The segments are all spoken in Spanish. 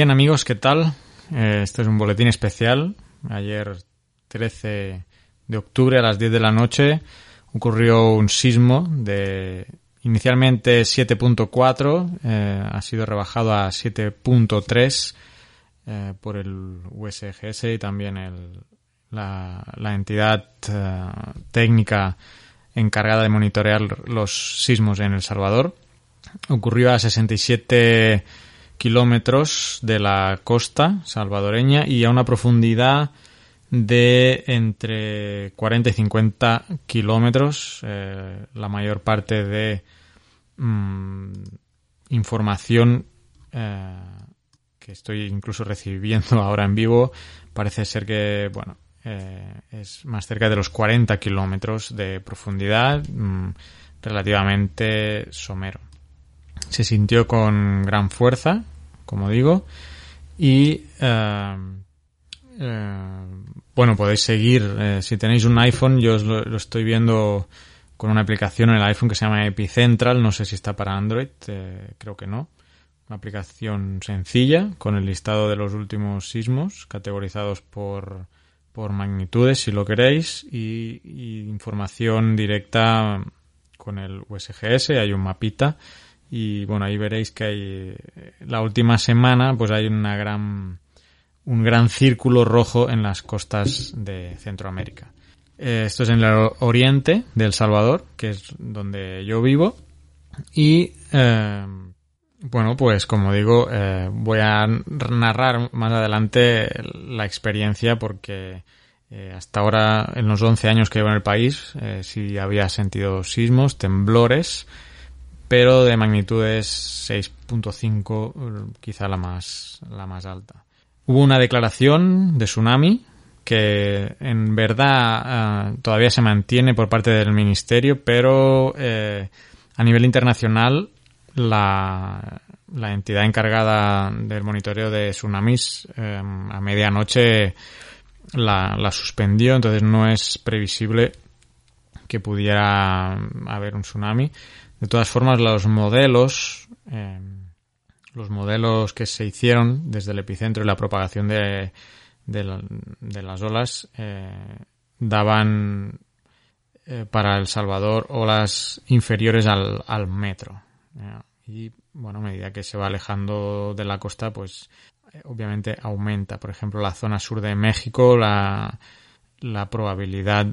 Bien amigos, ¿qué tal? Eh, este es un boletín especial. Ayer 13 de octubre a las 10 de la noche ocurrió un sismo de inicialmente 7.4, eh, ha sido rebajado a 7.3 eh, por el USGS y también el, la, la, entidad eh, técnica encargada de monitorear los sismos en El Salvador. Ocurrió a 67 kilómetros de la costa salvadoreña y a una profundidad de entre 40 y 50 kilómetros. Eh, la mayor parte de mmm, información eh, que estoy incluso recibiendo ahora en vivo parece ser que, bueno, eh, es más cerca de los 40 kilómetros de profundidad, mmm, relativamente somero se sintió con gran fuerza, como digo, y eh, eh, bueno, podéis seguir, eh, si tenéis un iPhone, yo os lo, estoy viendo con una aplicación en el iPhone que se llama Epicentral, no sé si está para Android, eh, creo que no. Una aplicación sencilla con el listado de los últimos sismos categorizados por, por magnitudes, si lo queréis, y, y información directa con el USGS, hay un mapita y bueno ahí veréis que hay la última semana pues hay una gran un gran círculo rojo en las costas de Centroamérica. Eh, esto es en el oriente de El Salvador que es donde yo vivo. Y eh, bueno pues como digo eh, voy a narrar más adelante la experiencia porque hasta ahora en los 11 años que llevo en el país sí había sentido sismos temblores pero de magnitudes 6.5, quizá la más, la más alta. Hubo una declaración de tsunami que en verdad uh, todavía se mantiene por parte del ministerio, pero eh, a nivel internacional la, la, entidad encargada del monitoreo de tsunamis eh, a medianoche la suspendió, entonces no es previsible que pudiera haber un tsunami. De todas formas, los modelos, eh, los modelos que se hicieron desde el epicentro y la propagación de, de, la, de las olas eh, daban eh, para El Salvador olas inferiores al, al metro. y bueno, a medida que se va alejando de la costa, pues obviamente aumenta. Por ejemplo, la zona sur de México, la, la probabilidad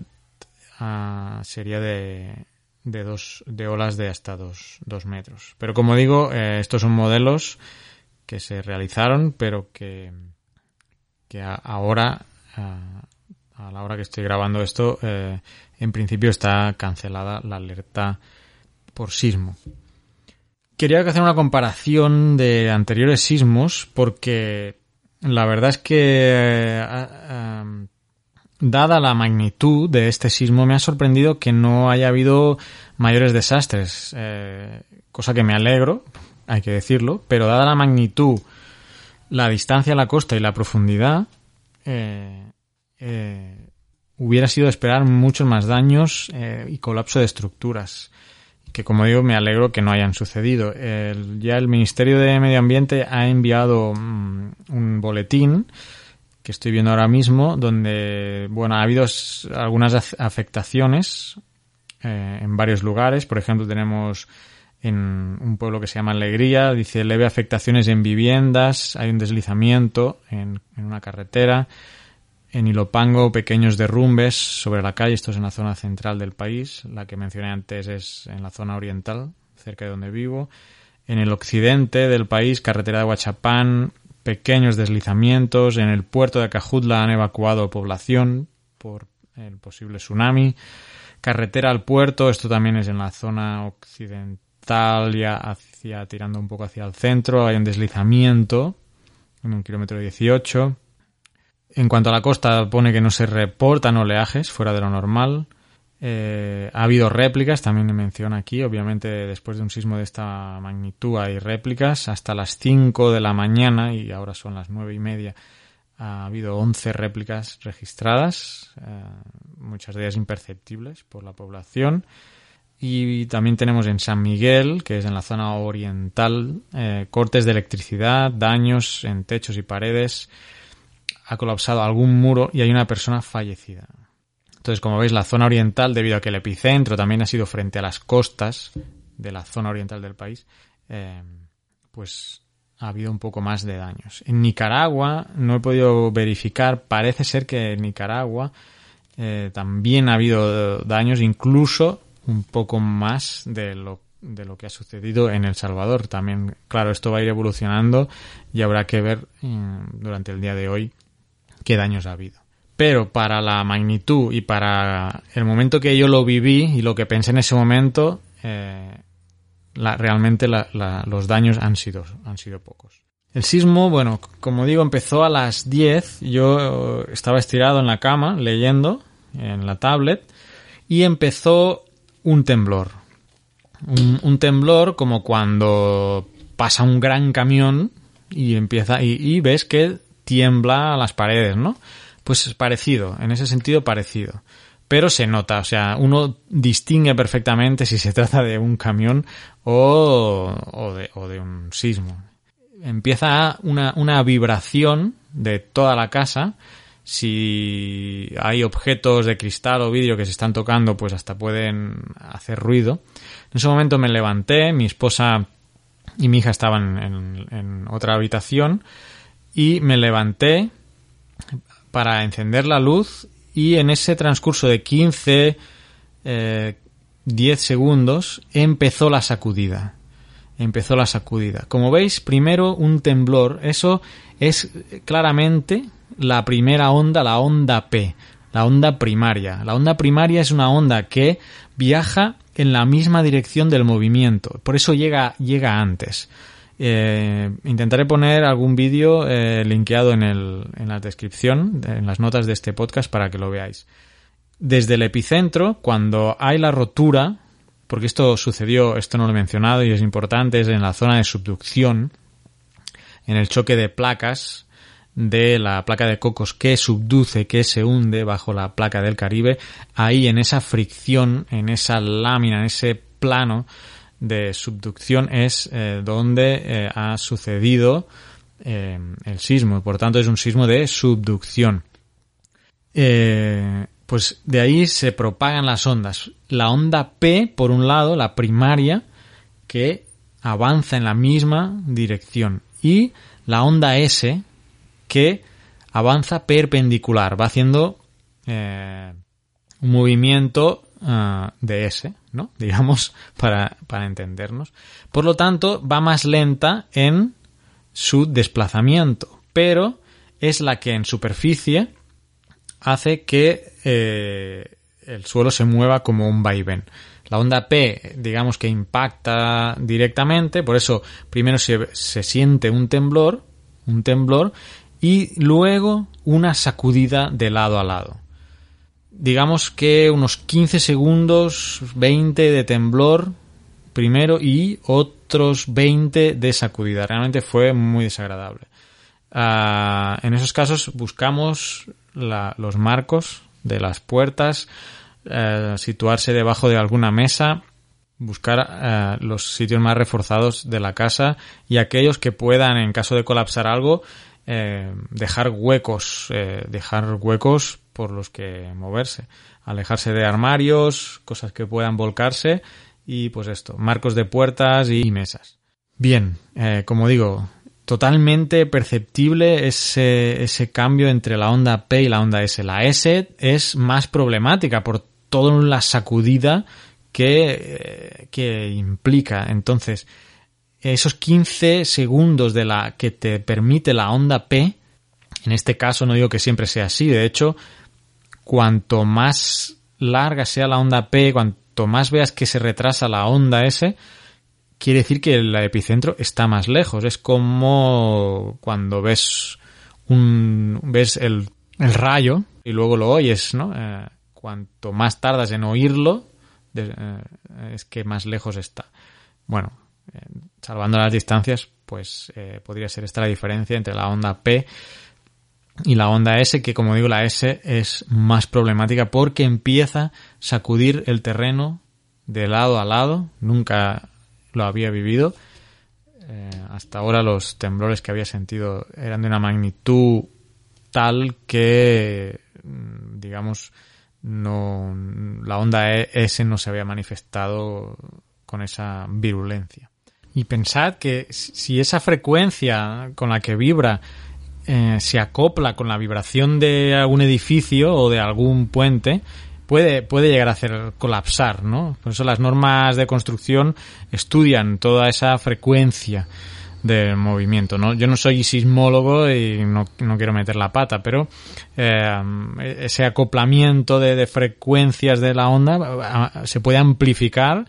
uh, sería de de dos de olas de hasta dos, dos metros. Pero como digo, eh, estos son modelos que se realizaron, pero que, que ahora, a, a, la hora que estoy grabando esto, eh, en principio está cancelada la alerta por sismo. Quería hacer una comparación de anteriores sismos porque la verdad es que eh, dada la magnitud de este sismo, me ha sorprendido que no haya habido mayores desastres, eh, cosa que me alegro, hay que decirlo, pero dada la magnitud, la distancia a la costa y la profundidad, eh, eh, hubiera sido esperar muchos más daños y colapso de estructuras que como digo me alegro que no hayan sucedido. ya el Ministerio de Medio Ambiente ha enviado mm, un boletín que estoy viendo ahora mismo, donde, bueno, ha habido algunas afectaciones eh, en varios lugares. Por ejemplo, tenemos en un pueblo que se llama Alegría, dice leve afectaciones en viviendas, hay un deslizamiento en, una carretera. En Ilopango, pequeños derrumbes sobre la calle, esto es en la zona central del país, la que mencioné antes es en la zona oriental, cerca de donde vivo. En el occidente del país, carretera de Huachapán, pequeños deslizamientos. En el puerto de Acajutla han evacuado población por el posible tsunami. Carretera al puerto, esto también es en la zona occidental, ya hacia, tirando un poco hacia el centro. Hay un deslizamiento en un kilómetro 18. En cuanto a la costa, pone que no se reportan oleajes fuera de lo normal. Eh, ha habido réplicas, también menciona aquí, obviamente después de un sismo de esta magnitud hay réplicas, hasta las 5 de la mañana y ahora son las nueve y media ha habido 11 réplicas registradas, eh, muchas de ellas imperceptibles por la población. Y también tenemos en San Miguel, que es en la zona oriental, eh, cortes de electricidad, daños en techos y paredes, ha colapsado algún muro y hay una persona fallecida. Entonces, como veis, la zona oriental, debido a que el epicentro también ha sido frente a las costas de la zona oriental del país, eh, pues ha habido un poco más de daños. En Nicaragua, no he podido verificar, parece ser que en Nicaragua eh, también ha habido daños, incluso un poco más de lo, de lo que ha sucedido en El Salvador. También, claro, esto va a ir evolucionando y habrá que ver eh, durante el día de hoy qué daños ha habido pero para la magnitud y para el momento que yo lo viví y lo que pensé en ese momento, eh, realmente los daños han sido, han sido pocos. El sismo, bueno, como digo, empezó a las 10. Yo estaba estirado en la cama leyendo en la tablet y empezó un temblor. Un, temblor como cuando pasa un gran camión y empieza y, y ves que tiembla las paredes, ¿no? Pues es parecido, en ese sentido parecido. Pero se nota, o sea, uno distingue perfectamente si se trata de un camión o, de, un sismo. Empieza una, una vibración de toda la casa. Si hay objetos de cristal o vidrio que se están tocando, pues hasta pueden hacer ruido. En ese momento me levanté, mi esposa y mi hija estaban en, en otra habitación y me levanté para encender la luz y en ese transcurso de 15, 10 eh, segundos empezó la sacudida. Empezó la sacudida. Como veis, primero un temblor. Eso es claramente la primera onda, la onda P, la onda primaria. La onda primaria es una onda que viaja en la misma dirección del movimiento. Por eso llega, llega antes. Eh, intentaré poner algún vídeo eh, linkeado en, el, en la descripción, en las notas de este podcast para que lo veáis. Desde el epicentro, cuando hay la rotura, porque esto sucedió, esto no lo he mencionado y es importante, es en la zona de subducción, en el choque de placas de la placa de cocos que subduce, que se hunde bajo la placa del Caribe, ahí en esa fricción, en esa lámina, en ese plano, de subducción es eh, donde eh, ha sucedido eh, el sismo. Por tanto, es un sismo de subducción. pues de ahí se propagan las ondas. La onda P, por un lado, la primaria, que avanza en la misma dirección. Y la onda S, que avanza perpendicular, va haciendo un movimiento ah, de S, ¿no? Digamos, para, para entendernos. Por lo tanto, va más lenta en su desplazamiento, pero es la que en superficie hace que eh, el suelo se mueva como un vaivén. La onda P, digamos que impacta directamente, por eso primero se, se, siente un temblor, un temblor, y luego una sacudida de lado a lado. Digamos que unos 15 segundos, 20 de temblor primero y otros 20 de sacudida. Realmente fue muy desagradable. Ah, en esos casos buscamos los marcos de las puertas, eh, situarse debajo de alguna mesa, buscar eh, los sitios más reforzados de la casa y aquellos que puedan, en caso de colapsar algo, eh, dejar huecos, dejar huecos por los que moverse, alejarse de armarios, cosas que puedan volcarse y pues esto, marcos de puertas y mesas. Bien, como digo, totalmente perceptible ese, ese cambio entre la onda P y la onda S. La S es más problemática por toda la sacudida que, eh, que implica. Entonces, esos 15 segundos de la que te permite la onda P, en este caso no digo que siempre sea así, de hecho, cuanto más larga sea la onda P, cuanto más veas que se retrasa la onda S, quiere decir que el epicentro está más lejos. Es como cuando ves un ves el, rayo y luego lo oyes, ¿no? Eh, cuanto más tardas en oírlo, eh, es que más lejos está. Bueno, eh, salvando las distancias, pues podría ser esta la diferencia entre la onda P y la onda S, que como digo, la S es más problemática porque empieza a sacudir el terreno de lado a lado. Nunca lo había vivido. Eh, hasta ahora los temblores que había sentido eran de una magnitud tal que, mm, digamos, no, la onda e, S no se había manifestado con esa virulencia. Y pensad que si esa frecuencia con la que vibra eh, se acopla con la vibración de algún edificio o de algún puente, puede, puede llegar a hacer colapsar, ¿no? Por eso las normas de construcción estudian toda esa frecuencia del movimiento, ¿no? Yo no soy sismólogo y no, no quiero meter la pata, pero eh, ese acoplamiento de, de, frecuencias de la onda se puede amplificar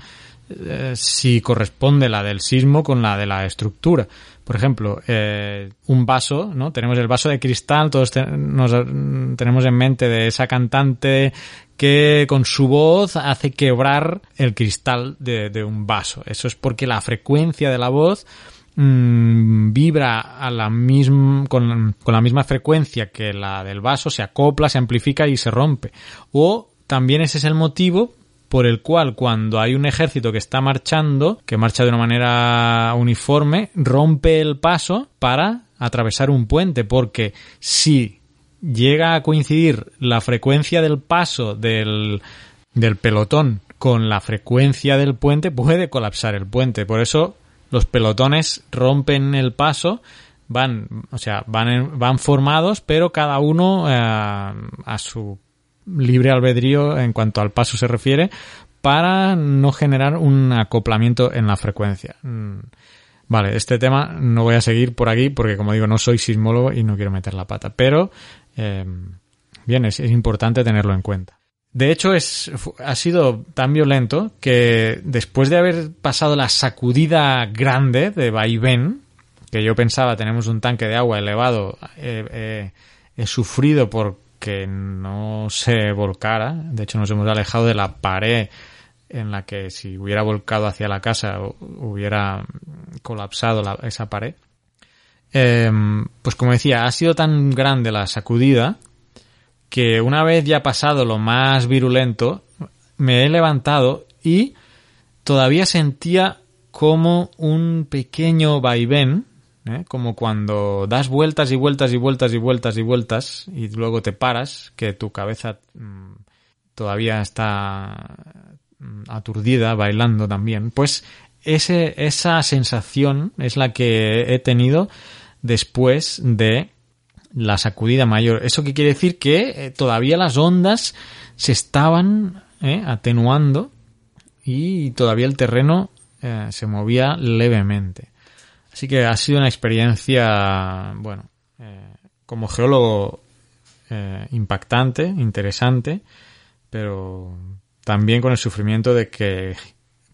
eh, si corresponde la del sismo con la de la estructura. Por ejemplo, eh, un vaso, ¿no? Tenemos el vaso de cristal, todos nos, tenemos en mente de esa cantante que con su voz hace quebrar el cristal de, de un vaso. Eso es porque la frecuencia de la voz mmm, vibra a la misma, con la misma frecuencia que la del vaso, se acopla, se amplifica y se rompe. O también ese es el motivo por el cual cuando hay un ejército que está marchando, que marcha de una manera uniforme, rompe el paso para atravesar un puente, porque si llega a coincidir la frecuencia del paso del, del pelotón con la frecuencia del puente, puede colapsar el puente. Por eso los pelotones rompen el paso, van, o sea, van, van formados, pero cada uno eh, a su libre albedrío en cuanto al paso se refiere para no generar un acoplamiento en la frecuencia. Mm, vale, este tema no voy a seguir por aquí porque como digo no soy sismólogo y no quiero meter la pata, pero eh, bien, es, importante tenerlo en cuenta. De hecho, es, ha sido tan violento que después de haber pasado la sacudida grande de vaivén, que yo pensaba tenemos un tanque de agua elevado, he sufrido por que no se volcara. De hecho, nos hemos alejado de la pared en la que si hubiera volcado hacia la casa hubiera colapsado esa pared. Em, pues como decía, ha sido tan grande la sacudida que una vez ya pasado lo más virulento, me he levantado y todavía sentía como un pequeño vaivén ¿eh? como cuando das vueltas y vueltas y vueltas y vueltas y vueltas y luego te paras, que tu cabeza mm, todavía está mm, aturdida, bailando también, pues ese, esa sensación es la que he tenido después de la sacudida mayor. ¿Eso qué quiere decir? Que eh, todavía las ondas se estaban ¿eh? atenuando y todavía el terreno se movía levemente. Así que ha sido una experiencia, bueno, eh, como geólogo eh, impactante, interesante, pero también con el sufrimiento de que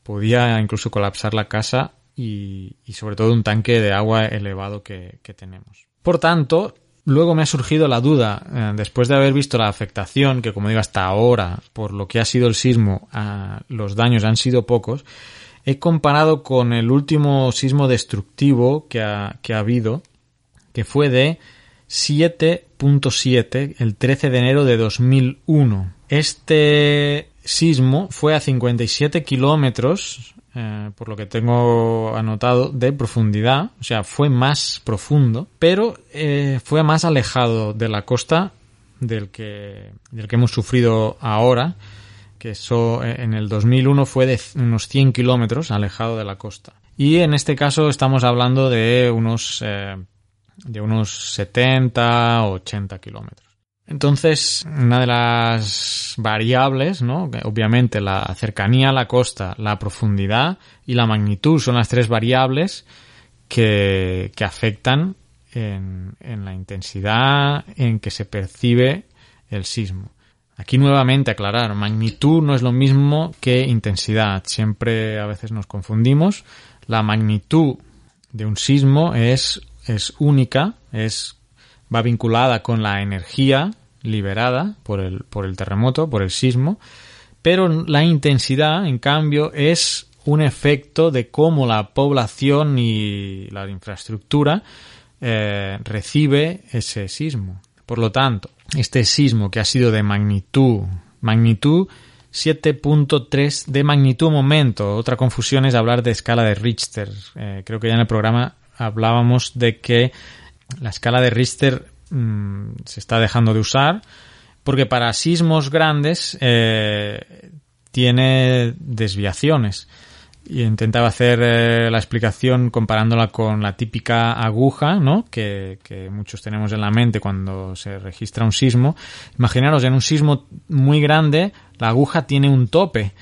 podía incluso colapsar la casa y, sobre todo un tanque de agua elevado que, tenemos. Por tanto, luego me ha surgido la duda, eh, después de haber visto la afectación, que como digo hasta ahora, por lo que ha sido el sismo, los daños han sido pocos, he comparado con el último sismo destructivo que ha, que ha habido, que fue de 7.7 el 13 de enero de 2001. Este sismo fue a 57 kilómetros, eh, por lo que tengo anotado, de profundidad, o sea, fue más profundo, pero eh, fue más alejado de la costa del que, del que hemos sufrido ahora, que eso eh, en el 2001 fue de unos 100 kilómetros alejado de la costa. Y en este caso estamos hablando de unos, de unos 70 80 kilómetros. Entonces, una de las variables, ¿no? Obviamente la cercanía a la costa, la profundidad y la magnitud son las tres variables que, que afectan en, en, la intensidad en que se percibe el sismo. Aquí nuevamente aclarar, magnitud no es lo mismo que intensidad. Siempre a veces nos confundimos. La magnitud de un sismo es, es única, es va vinculada con la energía liberada por el, por el terremoto, por el sismo, pero la intensidad, en cambio, es un efecto de cómo la población y la infraestructura eh, recibe ese sismo. Por lo tanto, este sismo que ha sido de magnitud, magnitud 7.3 de magnitud momento. Otra confusión es hablar de escala de Richter. Eh, creo que ya en el programa hablábamos de que la escala de Richter mm, se está dejando de usar porque para sismos grandes eh, tiene desviaciones. Y intentaba hacer eh, la explicación comparándola con la típica aguja, ¿no? Que, que, muchos tenemos en la mente cuando se registra un sismo. Imaginaros, en un sismo muy grande, la aguja tiene un tope.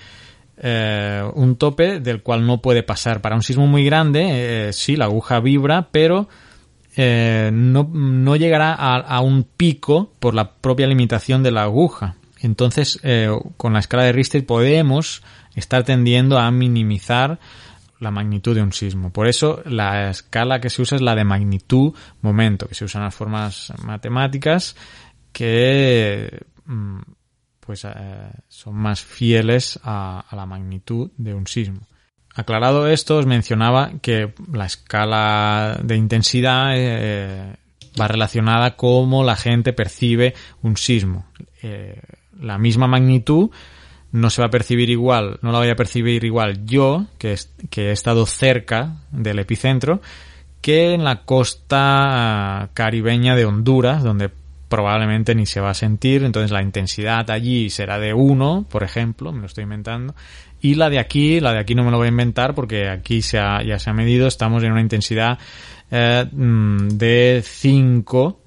Eh, un tope del cual no puede pasar. Para un sismo muy grande, eh, sí, la aguja vibra, pero eh, no, no, llegará a, a, un pico por la propia limitación de la aguja. Entonces, eh, con la escala de Richter podemos estar tendiendo a minimizar la magnitud de un sismo. Por eso la escala que se usa es la de magnitud momento, que se usan las formas matemáticas que mm, pues eh, son más fieles a, la magnitud de un sismo. Aclarado esto, os mencionaba que la escala de intensidad eh, va relacionada a cómo la gente percibe un sismo. La misma magnitud no se va a percibir igual, no la voy a percibir igual yo, que, es, que he estado cerca del epicentro, que en la costa caribeña de Honduras, donde probablemente ni se va a sentir, entonces la intensidad allí será de 1, por ejemplo, me lo estoy inventando, y la de aquí, la de aquí no me lo voy a inventar porque aquí se ha, ya se ha medido, estamos en una intensidad eh, mm, de 5,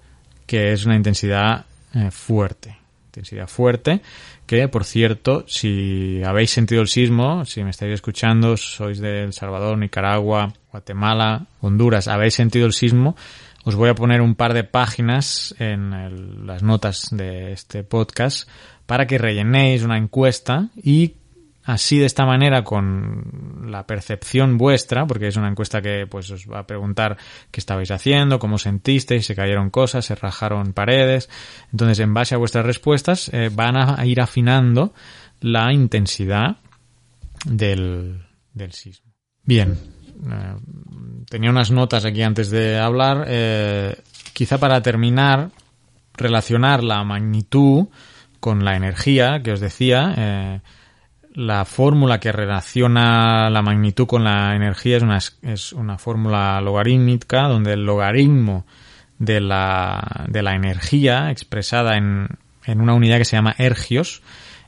que es una intensidad eh, fuerte. Intensidad fuerte, que por cierto, si habéis sentido el sismo, si me estáis escuchando, sois de El Salvador, Nicaragua, Guatemala, Honduras, habéis sentido el sismo, os voy a poner un par de páginas en las notas de este podcast para que rellenéis una encuesta y así de esta manera con la percepción vuestra, porque es una encuesta que pues os va a preguntar qué estabais haciendo, cómo sentisteis, se cayeron cosas, se rajaron paredes. Entonces, en base a vuestras respuestas, eh, van a ir afinando la intensidad del, del sismo. Bien, eh, tenía unas notas aquí antes de hablar. Eh, quizá para terminar, relacionar la magnitud con la energía que os decía. La fórmula que relaciona la magnitud con la energía es una, es una fórmula logarítmica donde el logaritmo de la, de la energía expresada en, en una unidad que se llama ergios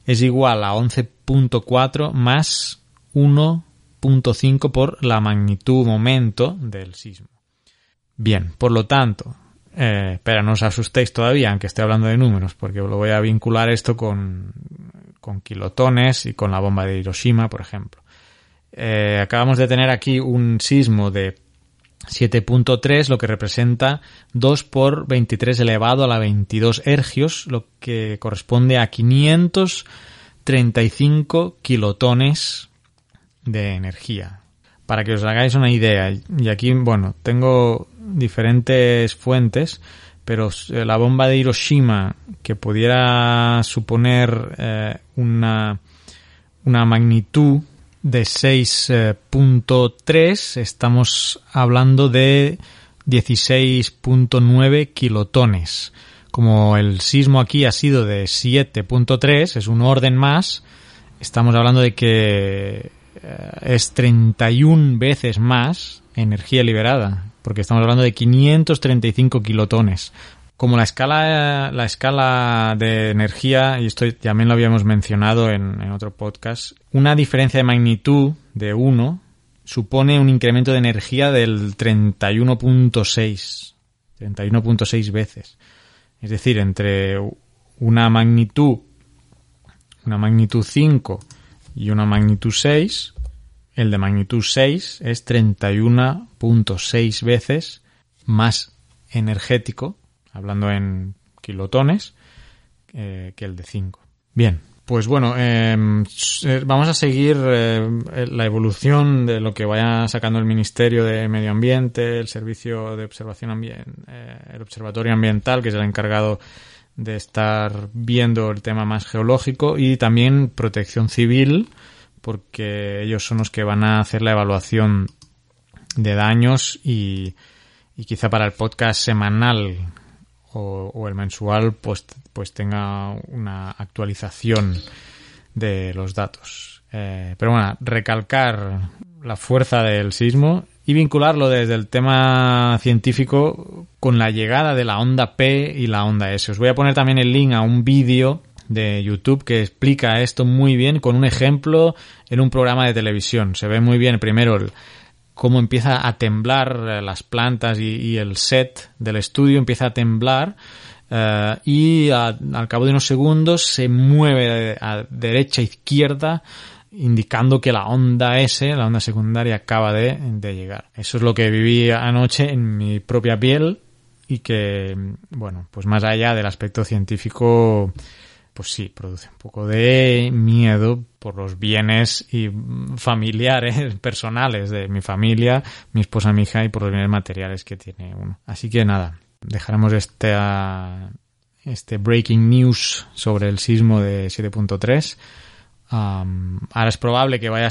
es igual a 11.4 más 1.5 por la magnitud momento del sismo. Bien, por lo tanto, eh, espera, no os asustéis todavía, aunque esté hablando de números, porque lo voy a vincular esto con, con kilotones y con la bomba de Hiroshima, por ejemplo. Eh, acabamos de tener aquí un sismo de 7.3, lo que representa 2 por 23 elevado a la 22 ergios, lo que corresponde a 535 kilotones de energía. Para que os hagáis una idea, y aquí, bueno, tengo diferentes fuentes, pero eh, la bomba de Hiroshima, que pudiera suponer eh, una, una magnitud de 6.3, estamos hablando de 16.9 kilotones. Como el sismo aquí ha sido de 7.3, es un orden más, estamos hablando de que eh, es 31 veces más energía liberada, porque estamos hablando de 535 kilotones. Como la escala, la escala de energía, y esto también lo habíamos mencionado en, otro podcast, una diferencia de magnitud de 1 supone un incremento de energía del 31.6, 31.6 veces. Es decir, entre una magnitud, una magnitud 5 y una magnitud 6, el de magnitud 6 es 31.6 veces más energético, hablando en kilotones, eh, que el de 5. Bien, pues bueno, em, eh, vamos a seguir eh, la evolución de lo que vaya sacando el Ministerio de Medio Ambiente, el Servicio de Observación Ambiental, el Observatorio Ambiental, que es el encargado de estar viendo el tema más geológico, y también Protección Civil, porque ellos son los que van a hacer la evaluación de daños y, quizá para el podcast semanal o, el mensual pues, pues tenga una actualización de los datos. Eh, pero bueno, recalcar la fuerza del sismo y vincularlo desde el tema científico con la llegada de la onda P y la onda S. Os voy a poner también el link a un vídeo de YouTube que explica esto muy bien con un ejemplo en un programa de televisión. Se ve muy bien primero cómo empieza a temblar eh, las plantas y, el set del estudio empieza a temblar eh, y al cabo de unos segundos se mueve a, derecha izquierda indicando que la onda S, la onda secundaria, acaba de llegar. Eso es lo que viví anoche en mi propia piel y que, bueno, pues más allá del aspecto científico, pues sí, produce un poco de miedo por los bienes y familiares, personales de mi familia, mi esposa, mi hija y por los bienes materiales que tiene uno. Así que nada, dejaremos este, este breaking news sobre el sismo de 7.3. ahora es probable que vaya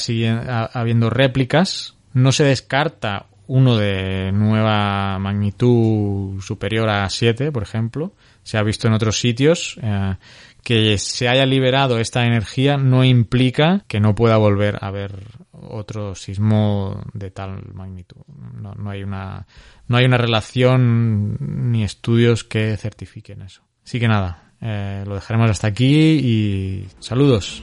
habiendo réplicas. No se descarta uno de nueva magnitud superior a 7, por ejemplo. Se ha visto en otros sitios. Eh, que se haya liberado esta energía no implica que no pueda volver a haber otro sismo de tal magnitud. No, no, hay una no hay una relación ni estudios que certifiquen eso. Así que nada, eh, lo dejaremos hasta aquí y saludos.